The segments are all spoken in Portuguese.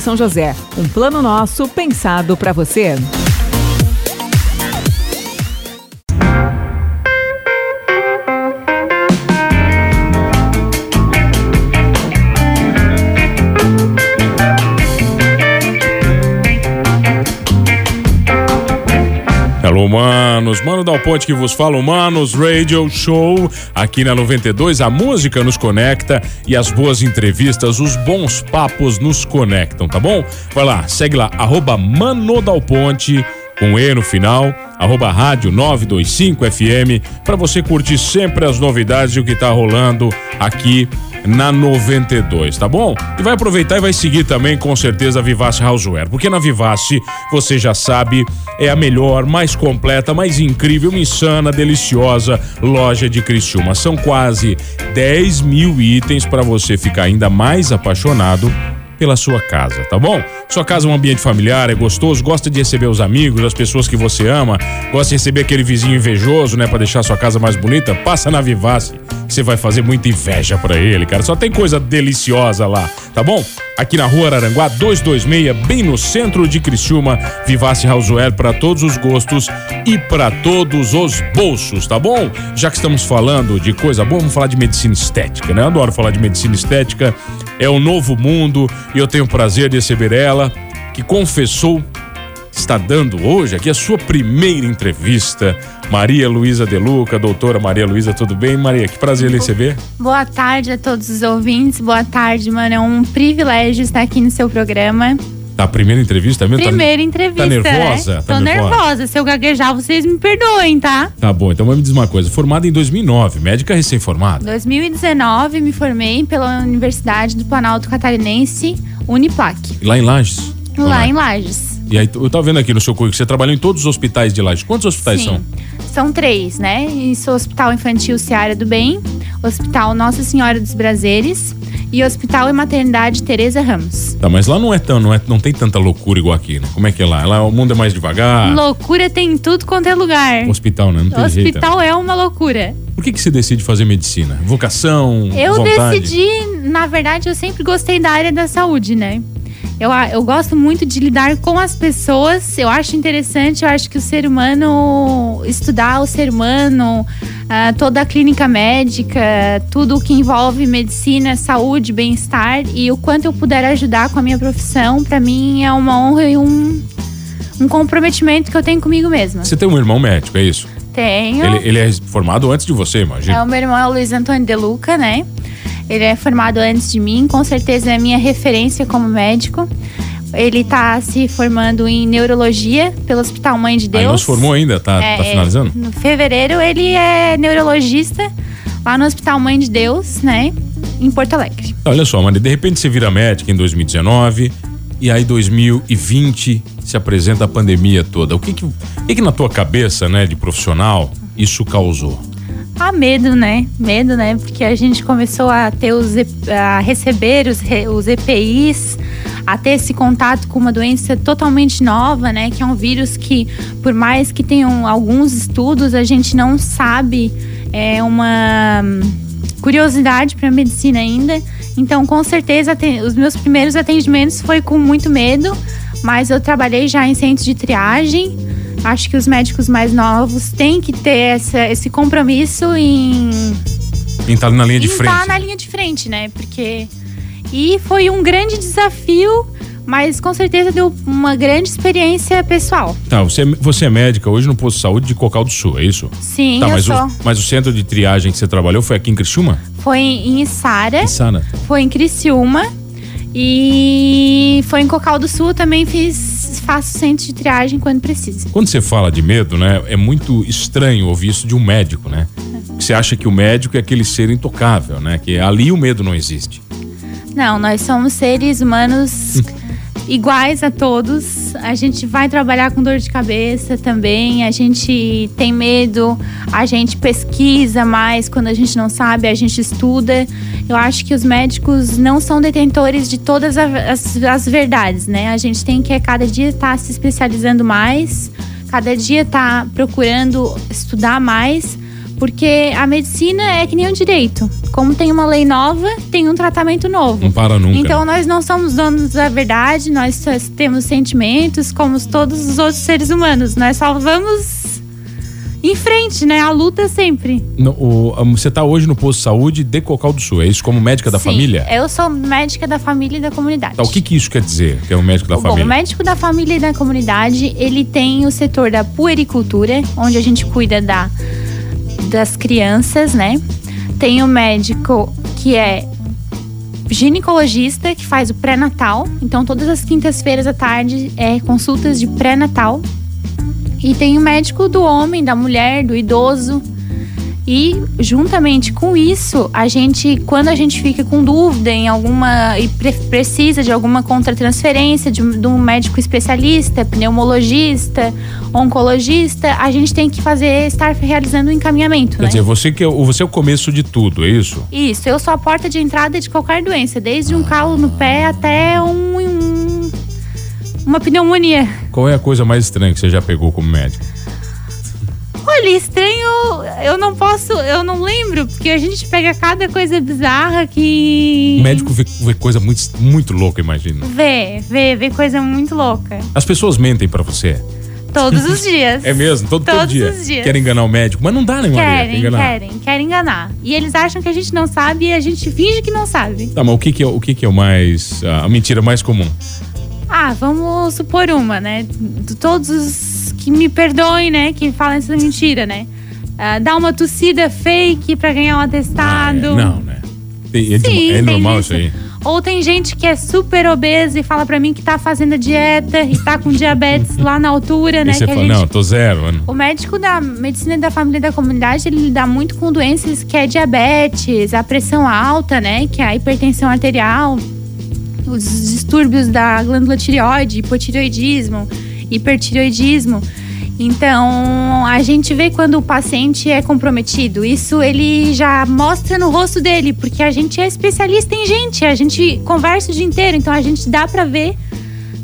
São José. Um plano nosso pensado para você. Alô, manos. Mano Dal Ponte que vos fala, Manos Radio Show. Aqui na 92, a música nos conecta e as boas entrevistas, os bons papos nos conectam, tá bom? Vai lá, segue lá, arroba Mano Dal Ponte, com E no final, arroba rádio 925 FM, para você curtir sempre as novidades e o que tá rolando aqui na 92, tá bom? E vai aproveitar e vai seguir também com certeza a Vivace Houseware, porque na Vivace, você já sabe, é a melhor, mais completa, mais incrível, insana, deliciosa loja de Criciúma. São quase 10 mil itens para você ficar ainda mais apaixonado pela sua casa, tá bom? Sua casa é um ambiente familiar, é gostoso, gosta de receber os amigos, as pessoas que você ama, gosta de receber aquele vizinho invejoso, né, para deixar sua casa mais bonita. Passa na Vivace, você vai fazer muita inveja para ele, cara. Só tem coisa deliciosa lá, tá bom? Aqui na Rua Araranguá 226, bem no centro de Criciúma, Vivace Houseware para todos os gostos e para todos os bolsos, tá bom? Já que estamos falando de coisa boa, vamos falar de medicina estética, né? Eu adoro falar de medicina estética. É o novo mundo e eu tenho o prazer de receber ela, que confessou está dando hoje aqui a sua primeira entrevista. Maria Luísa Deluca, doutora Maria Luísa, tudo bem? Maria, que prazer lhe receber. Boa tarde a todos os ouvintes. Boa tarde, mano. É um privilégio estar aqui no seu programa. Tá, primeira entrevista mesmo? Primeira entrevista. Tá nervosa? Né? Tá Tô nervosa. nervosa. Se eu gaguejar, vocês me perdoem, tá? Tá bom, então vamos me dizer uma coisa. Formada em 2009, médica recém-formada. 2019 me formei pela Universidade do Planalto Catarinense, Uniplac, Lá em Lages? Lá não? em Lages. E aí, eu tava vendo aqui no seu currículo que você trabalhou em todos os hospitais de Lages. Quantos hospitais Sim. são? São três, né? Isso, o Hospital Infantil Seara do Bem, Hospital Nossa Senhora dos Prazeres e Hospital e Maternidade Tereza Ramos. Tá, mas lá não é tão, não, é, não tem tanta loucura igual aqui, né? Como é que é lá? Lá o mundo é mais devagar. Loucura tem em tudo quanto é lugar. Hospital, né? Não tem jeito. né? Hospital é uma loucura. Por que, que você decide fazer medicina? Vocação? Eu vontade? decidi, na verdade, eu sempre gostei da área da saúde, né? Eu, eu gosto muito de lidar com as pessoas, eu acho interessante, eu acho que o ser humano, estudar o ser humano, ah, toda a clínica médica, tudo o que envolve medicina, saúde, bem-estar e o quanto eu puder ajudar com a minha profissão, pra mim é uma honra e um, um comprometimento que eu tenho comigo mesma. Você tem um irmão médico, é isso? Tenho. Ele, ele é formado antes de você, imagina. É, o meu irmão é o Luiz Antônio De Luca, né? Ele é formado antes de mim, com certeza é a minha referência como médico. Ele tá se formando em neurologia pelo Hospital Mãe de Deus. Aí não se formou ainda, tá, É, tá finalizando? No fevereiro ele é neurologista lá no Hospital Mãe de Deus, né? Em Porto Alegre. Olha só, mano, de repente você vira médica em 2019 e aí 2020 se apresenta a pandemia toda. O que que, o que, que na tua cabeça, né, de profissional, isso causou? Ah, medo, né? Medo, né? Porque a gente começou a ter os a receber os, os EPIs, a ter esse contato com uma doença totalmente nova, né? Que é um vírus que, por mais que tenham alguns estudos, a gente não sabe. É uma hum, curiosidade para a medicina ainda. Então, com certeza, os meus primeiros atendimentos foi com muito medo, mas eu trabalhei já em centros de triagem. Acho que os médicos mais novos têm que ter essa- esse compromisso em Em estar na linha de em frente. estar na linha de frente, né? Porque e foi um grande desafio, mas com certeza deu uma grande experiência pessoal. Tá, você, é- você é médica hoje no posto de saúde de Cocal do Sul, é isso? Sim, tá, eu mas sou. o, mas o centro de triagem que você trabalhou foi aqui em Criciúma? Foi em Içara, Em Sana. foi em Criciúma e foi em Cocal do Sul também fiz faço centro de triagem quando precisa. Quando você fala de medo, né, é muito estranho ouvir isso de um médico, né? Você acha que o médico é aquele ser intocável, né? Que ali o medo não existe. Não, nós somos seres humanos iguais a todos. A gente vai trabalhar com dor de cabeça também. A gente tem medo, a gente pesquisa mais quando a gente não sabe, a gente estuda. Eu acho que os médicos não são detentores de todas as, as verdades, né? A gente tem que a cada dia estar tá se especializando mais, cada dia estar tá procurando estudar mais porque a medicina é que nem o direito. Como tem uma lei nova, tem um tratamento novo. Não para nunca. Então nós não somos donos da verdade, nós temos sentimentos como todos os outros seres humanos. Nós só vamos em frente, né? A luta sempre. No, o, você está hoje no posto de saúde de Cocal do Sul, é isso como médica da Sim, família? Eu sou médica da família e da comunidade. Tá, o que, que isso quer dizer, que é um médico da Bom, família? O médico da família e da comunidade, ele tem o setor da puericultura, onde a gente cuida da das crianças, né? Tem o médico que é ginecologista, que faz o pré-natal. Então, todas as quintas-feiras à tarde é consultas de pré-natal. E tem o médico do homem, da mulher, do idoso, e juntamente com isso, a gente, quando a gente fica com dúvida em alguma e pre precisa de alguma contratransferência de, de um médico especialista, pneumologista, oncologista, a gente tem que fazer estar realizando o um encaminhamento. Quer né? dizer, você que é, você é o começo de tudo, é isso? Isso, eu sou a porta de entrada de qualquer doença, desde um calo no pé até um, um uma pneumonia. Qual é a coisa mais estranha que você já pegou como médico? Olha, estranho, eu não posso, eu não lembro, porque a gente pega cada coisa bizarra que. O médico vê, vê coisa muito, muito louca, imagina. Vê, vê, vê coisa muito louca. As pessoas mentem para você. Todos os dias. É mesmo, todo, Todos todo dia. os dias. Querem enganar o médico, mas não dá, né, Maria? Querem, enganar. querem, querem enganar. E eles acham que a gente não sabe e a gente finge que não sabe. Tá, mas o que, que, é, o que, que é o mais. a mentira mais comum? Ah, vamos supor uma, né? Todos os que me perdoem, né? Que falam essa mentira, né? Uh, dá uma tossida fake pra ganhar um atestado. Ah, é. Não, né? Tem, é, Sim, é normal isso aí. Ou tem gente que é super obesa e fala pra mim que tá fazendo a dieta e tá com diabetes lá na altura, né? Você que fala, gente... não, tô zero. Mano. O médico da medicina da família e da comunidade, ele lida muito com doenças que é diabetes, a pressão alta, né? Que é a hipertensão arterial, os distúrbios da glândula tireoide, hipotireoidismo, hipertireoidismo. Então, a gente vê quando o paciente é comprometido. Isso ele já mostra no rosto dele, porque a gente é especialista em gente, a gente conversa o dia inteiro, então a gente dá para ver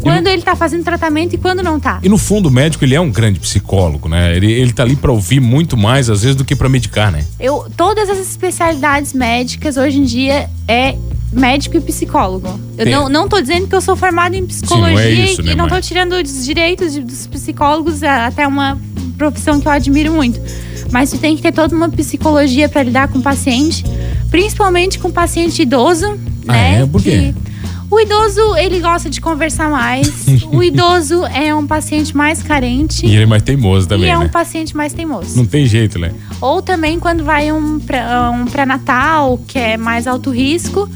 quando ele tá fazendo tratamento e quando não tá. E no fundo, o médico, ele é um grande psicólogo, né? Ele, ele tá ali para ouvir muito mais, às vezes, do que para medicar, né? Eu, todas as especialidades médicas, hoje em dia, é médico e psicólogo. Eu não, não tô dizendo que eu sou formado em psicologia Sim, não é isso, e né, não tô tirando os direitos dos psicólogos, é até uma profissão que eu admiro muito. Mas tu tem que ter toda uma psicologia para lidar com o paciente, principalmente com o paciente idoso, ah, né? É? Por quê? Que, o idoso, ele gosta de conversar mais. o idoso é um paciente mais carente. E ele é mais teimoso também. E é né? um paciente mais teimoso. Não tem jeito, né? Ou também quando vai um, um pré-natal, que é mais alto risco.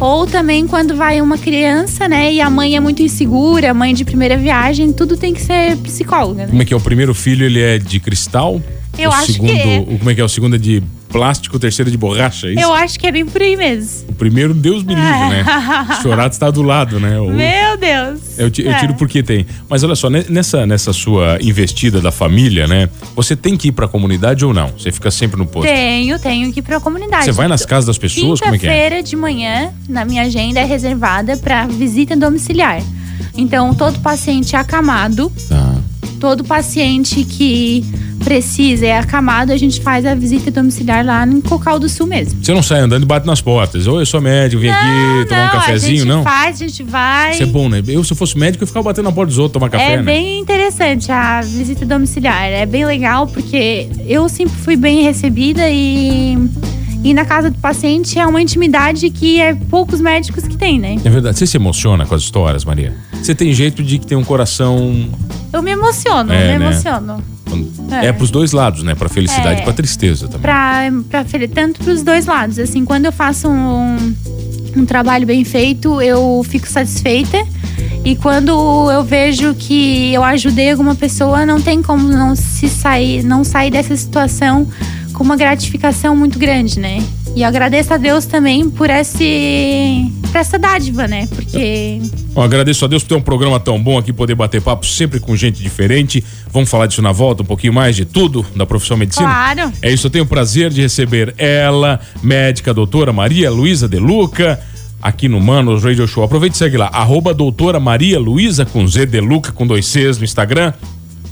Ou também quando vai uma criança, né? E a mãe é muito insegura, mãe de primeira viagem, tudo tem que ser psicóloga. Né? Como é que é? O primeiro filho, ele é de cristal? Eu o acho segundo, que é. Como é que é? O segundo é de plástico, o terceiro é de borracha, é isso? Eu acho que é bem por aí mesmo. O primeiro, Deus me livre, né? O chorado está do lado, né? O... Meu Deus! Eu, eu tiro É. porque tem. Mas olha só, nessa, nessa sua investida da família, né? Você tem que ir pra comunidade ou não? Você fica sempre no posto? Tenho, tenho que ir pra comunidade. Você vai nas casas das pessoas? Como é que é? Quinta-feira de manhã, na minha agenda, é reservada para visita domiciliar. Então, todo paciente acamado, Tá. todo paciente que precisa é acamado, a gente faz a visita domiciliar lá no Cocal do Sul mesmo. Você não sai andando e bate nas portas. Oi, eu sou médico, vim aqui tomar um não, cafezinho, a gente não? faz, a gente vai. Isso é bom, né? Eu, se eu fosse médico, eu ficava batendo na porta dos outros, tomar café, é né? bem interessante a visita domiciliar. É bem legal porque eu sempre fui bem recebida e e na casa do paciente é uma intimidade que é poucos médicos que têm, né? É verdade. Você se emociona com as histórias, Maria? Você tem jeito de que tem um coração. Eu me emociono, É, me né? emociono. É, É. pros dois lados, né? Pra felicidade É. e pra tristeza também. Pra, pra, tanto pros dois lados. Assim, quando eu faço um, um trabalho bem feito, eu fico satisfeita. E quando eu vejo que eu ajudei alguma pessoa, não tem como não se sair, não sair dessa situação com uma gratificação muito grande, né? E eu agradeço a Deus também por esse pra essa dádiva, né? Porque. Bom, agradeço a Deus por ter um programa tão bom aqui, poder bater papo sempre com gente diferente. Vamos falar disso na volta, um pouquinho mais de tudo da profissão medicina? Claro. É isso, eu tenho o prazer de receber ela, médica doutora Maria Luísa De Luca, aqui no Manos Radio Show. Aproveite e segue lá, arroba doutora Maria Luísa com Z De Luca com dois Cs no Instagram.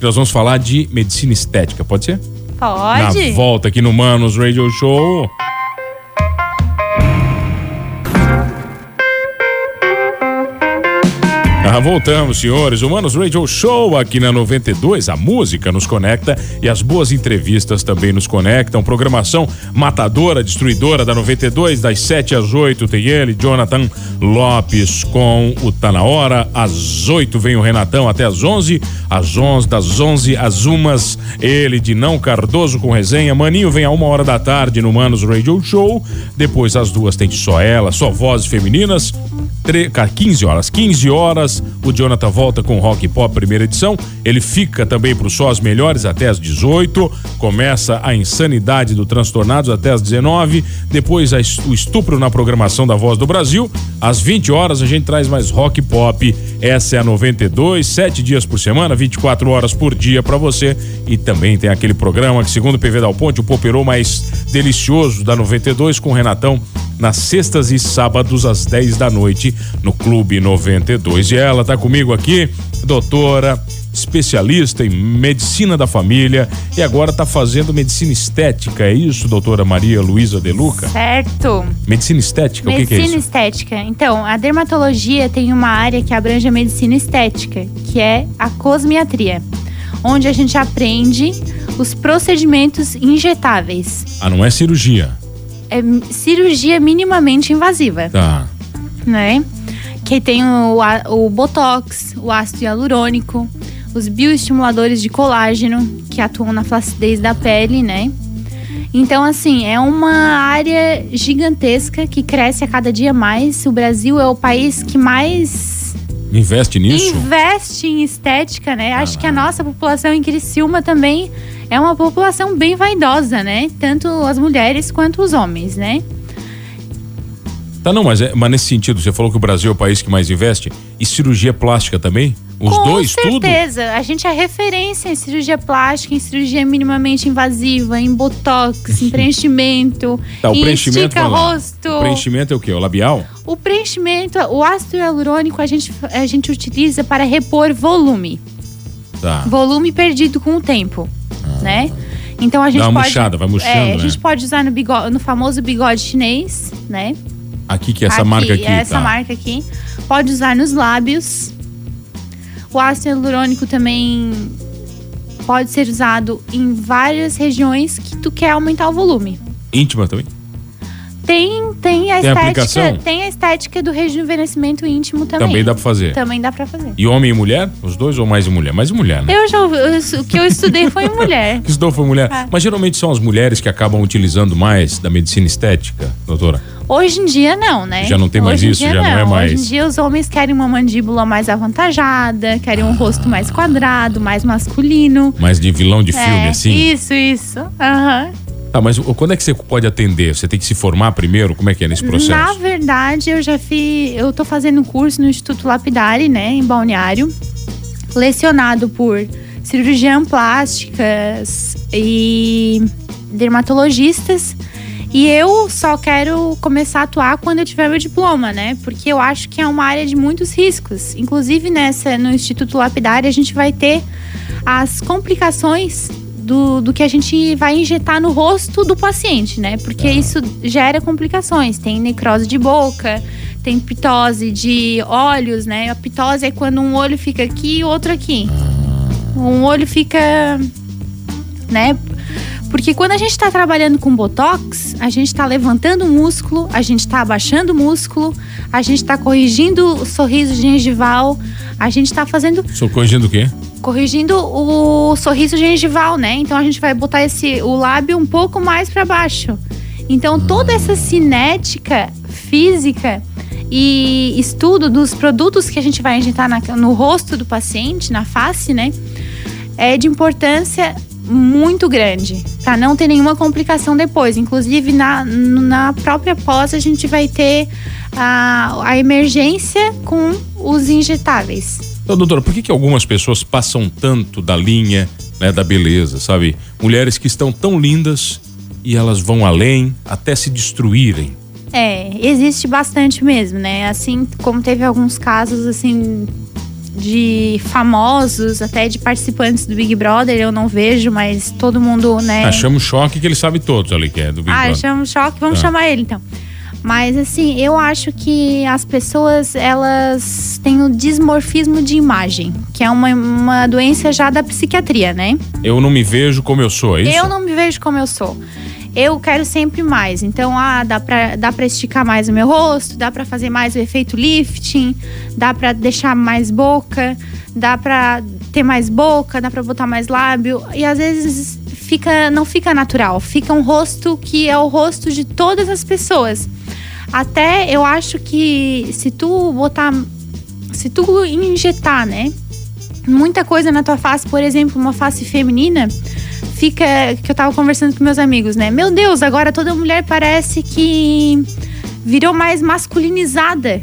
Nós vamos falar de medicina estética, pode ser? Pode. Na volta aqui no Manos Radio Show. Ah, voltamos, senhores. Humanos Radio Show aqui na 92. A música nos conecta e as boas entrevistas também nos conectam. Programação matadora, destruidora da 92, das 7 às 8 tem ele, Jonathan Lopes com o Tá na Hora. Às 8 vem o Renatão até às 11. Às 11, das 11 às umas, ele de Não Cardoso com resenha. Maninho vem a uma hora da tarde no Humanos Radio Show. Depois às duas tem só ela, só vozes femininas. 15 horas. 15 horas, o Jonathan volta com Rock Pop primeira edição. Ele fica também pro Só as Melhores até as 18. Começa a insanidade do Transtornados até as 19. Depois o estupro na programação da Voz do Brasil. Às 20 horas a gente traz mais Rock Pop. Essa é a 92, sete dias por semana, 24 horas por dia para você. E também tem aquele programa que, segundo o PV Dal Ponte, o poperou mais delicioso da 92 com Renatão nas sextas e sábados às 10 da noite no Clube 92. E ela tá comigo aqui, doutora, especialista em medicina da família e agora tá fazendo medicina estética, é isso, doutora Maria Luísa De Luca? Certo. Medicina estética, medicina o que, que é isso? Medicina estética. Então, a dermatologia tem uma área que abrange a medicina estética, que é a cosmiatria, onde a gente aprende os procedimentos injetáveis. Ah, não é cirurgia? É cirurgia minimamente invasiva. Tá. Né? Que tem o, o botox, o ácido hialurônico, os bioestimuladores de colágeno, que atuam na flacidez da pele, né? Então, assim, é uma área gigantesca que cresce a cada dia mais. O Brasil é o país que mais investe nisso? Investe em estética, né? Ah, Acho que a nossa população em Criciúma também é uma população bem vaidosa, né? Tanto as mulheres quanto os homens, né? Tá, não, mas, é, mas nesse sentido, você falou que o Brasil é o país que mais investe. E cirurgia plástica também? Os Com dois, certeza. tudo? Com certeza. A gente é referência em cirurgia plástica, em cirurgia minimamente invasiva, em botox, em preenchimento, tá, o preenchimento, estica rosto. O preenchimento é o quê? O labial? O preenchimento, o ácido hialurônico a gente, a gente utiliza para repor volume. Tá. Volume perdido com o tempo, ah. né? Então a gente Dá uma pode, murchada, vai murchando, é, né? a gente pode usar no, bigode, no famoso bigode chinês, né? Aqui que é essa aqui, marca aqui, essa tá. marca aqui. Pode usar nos lábios. O ácido hialurônico também pode ser usado em várias regiões que tu quer aumentar o volume. Íntima também? Tem, tem a Tem estética, aplicação? tem a estética do rejuvenescimento íntimo também. Também dá pra fazer. Também dá pra fazer. E homem e mulher? Os dois ou mais mulher? Mais mulher, né? Eu já ouvi, o que eu estudei foi mulher. Que estudou foi mulher. É. Mas geralmente são as mulheres que acabam utilizando mais da medicina estética, doutora. Hoje em dia não, né? Já não tem mais Hoje isso, já não é mais. Hoje em dia os homens querem uma mandíbula mais avantajada, querem um rosto mais quadrado, mais masculino. Mais de vilão de filme, É, assim. Isso, isso. Aham. Tá, mas quando é que você pode atender? Você tem que se formar primeiro? Como é que é nesse Na processo? verdade, eu já fiz. Eu tô fazendo curso no Instituto Lapidari, né, em Balneário, lecionado por cirurgião plásticas e dermatologistas. E eu só quero começar a atuar quando eu tiver meu diploma, né? Porque eu acho que é uma área de muitos riscos. Inclusive, nessa, no Instituto Lapidari, a gente vai ter as complicações do, do que a gente vai injetar no rosto do paciente, né? Porque isso gera complicações. Tem necrose de boca, tem pitose de olhos, né? A pitose é quando um olho fica aqui e o outro aqui. Um olho fica, né? Porque quando a gente está trabalhando com botox, a gente está levantando o músculo, a gente está abaixando o músculo, a gente está corrigindo o sorriso gengival, a gente está fazendo Estou corrigindo o quê? Corrigindo o sorriso gengival, né? Então a gente vai botar esse o lábio um pouco mais para baixo. Então toda essa cinética física e estudo dos produtos que a gente vai injetar na- no rosto do paciente, na face, né? É de importância muito grande, para não ter nenhuma complicação depois. Inclusive, na, na própria pós, a gente vai ter a, a emergência com os injetáveis. Então, doutora, por que, que algumas pessoas passam tanto da linha né, da beleza, sabe? Mulheres que estão tão lindas e elas vão além até se destruírem. É, existe bastante mesmo, né? Assim como teve alguns casos assim de famosos, até de participantes do Big Brother, eu não vejo, mas todo mundo, né? Ah, chama o choque que ele sabe todos ali que é do Big ah, Brother. Ah, chama o choque, vamos ah. chamar ele então. Mas assim, eu acho que as pessoas elas têm o dismorfismo de imagem, que é uma, uma doença já da psiquiatria, né? Eu não me vejo como eu sou, é isso? Eu não me vejo como eu sou eu quero sempre mais. Então, ah, dá pra, dá pra esticar mais o meu rosto, dá pra fazer mais o efeito lifting, dá pra deixar mais boca, dá pra ter mais boca, dá pra botar mais lábio. E às vezes fica, não fica natural, fica um rosto que é o rosto de todas as pessoas. Até eu acho que se tu botar. Se tu injetar, né? Muita coisa na tua face, por exemplo, uma face feminina, fica. Que eu tava conversando com meus amigos, né? Meu Deus, agora toda mulher parece que virou mais masculinizada.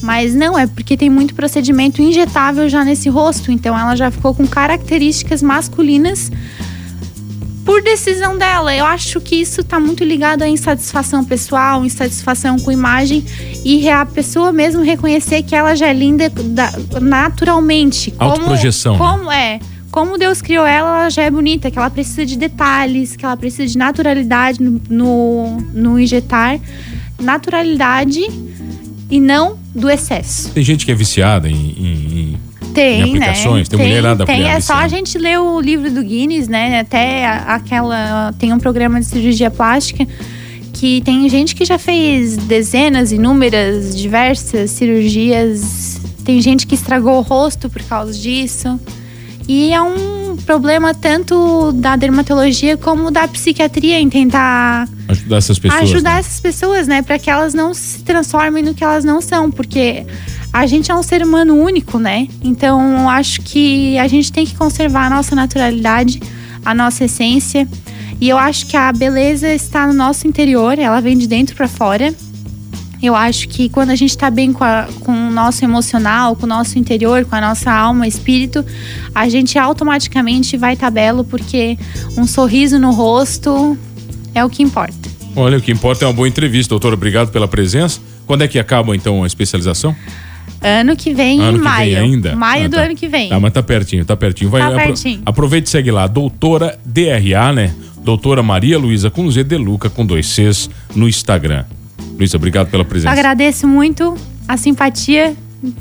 Mas não, é porque tem muito procedimento injetável já nesse rosto. Então ela já ficou com características masculinas por decisão dela. Eu acho que isso tá muito ligado à insatisfação pessoal, insatisfação com imagem e a pessoa mesmo reconhecer que ela já é linda naturalmente. Autoprojeção. Como, como é como Deus criou ela, ela já é bonita, que ela precisa de detalhes, que ela precisa de naturalidade no, no, no injetar. Naturalidade e não do excesso. Tem gente que é viciada em, em, tem, em aplicações, né? tem, tem mulherada Tem, é só a gente ler o livro do Guinness, né? Até aquela. Tem um programa de cirurgia plástica que tem gente que já fez dezenas, inúmeras, diversas cirurgias. Tem gente que estragou o rosto por causa disso. E é um problema tanto da dermatologia como da psiquiatria em tentar ajudar essas pessoas. Ajudar né? essas pessoas, né, para que elas não se transformem no que elas não são, porque a gente é um ser humano único, né? Então, acho que a gente tem que conservar a nossa naturalidade, a nossa essência. E eu acho que a beleza está no nosso interior, ela vem de dentro para fora. Eu acho que quando a gente está bem com, a, com o nosso emocional, com o nosso interior, com a nossa alma, espírito, a gente automaticamente vai estar tá belo, porque um sorriso no rosto é o que importa. Olha, o que importa é uma boa entrevista, doutor. Obrigado pela presença. Quando é que acaba, então, a especialização? Ano que vem, ano em maio. Vem ainda? Maio ah, do tá. ano que vem. Tá, mas tá pertinho, tá pertinho. Vai, tá pertinho. Aproveite e segue lá, doutora DRA, né? Doutora Maria Luísa com Z de Luca com dois Cs no Instagram. Luísa, obrigado pela presença. Eu agradeço muito a simpatia.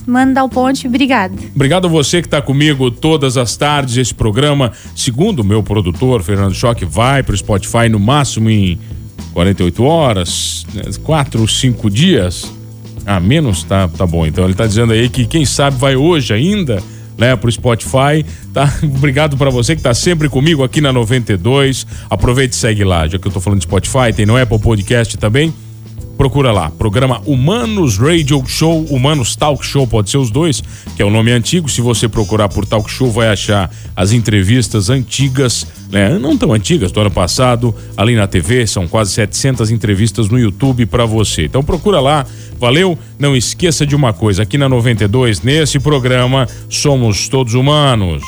Manda o ponte, obrigado. Obrigado a você que está comigo todas as tardes. Esse programa, segundo o meu produtor, Fernando Choque, vai para o Spotify no máximo em 48 horas, 4 ou 5 dias. Ah, menos? Tá, tá bom. Então ele está dizendo aí que quem sabe vai hoje ainda né, pro Spotify, tá? Obrigado para você que tá sempre comigo aqui na 92. Aproveite e segue lá, já que eu tô falando de Spotify, tem no Apple Podcast também. Procura lá, programa Humanos Radio Show, Humanos Talk Show, pode ser os dois, que é o nome antigo. Se você procurar por Talk Show, vai achar as entrevistas antigas, né? Não tão antigas, do ano passado, ali na TV, são quase 700 entrevistas no YouTube para você. Então procura lá, valeu? Não esqueça de uma coisa, aqui na 92, nesse programa, somos todos humanos.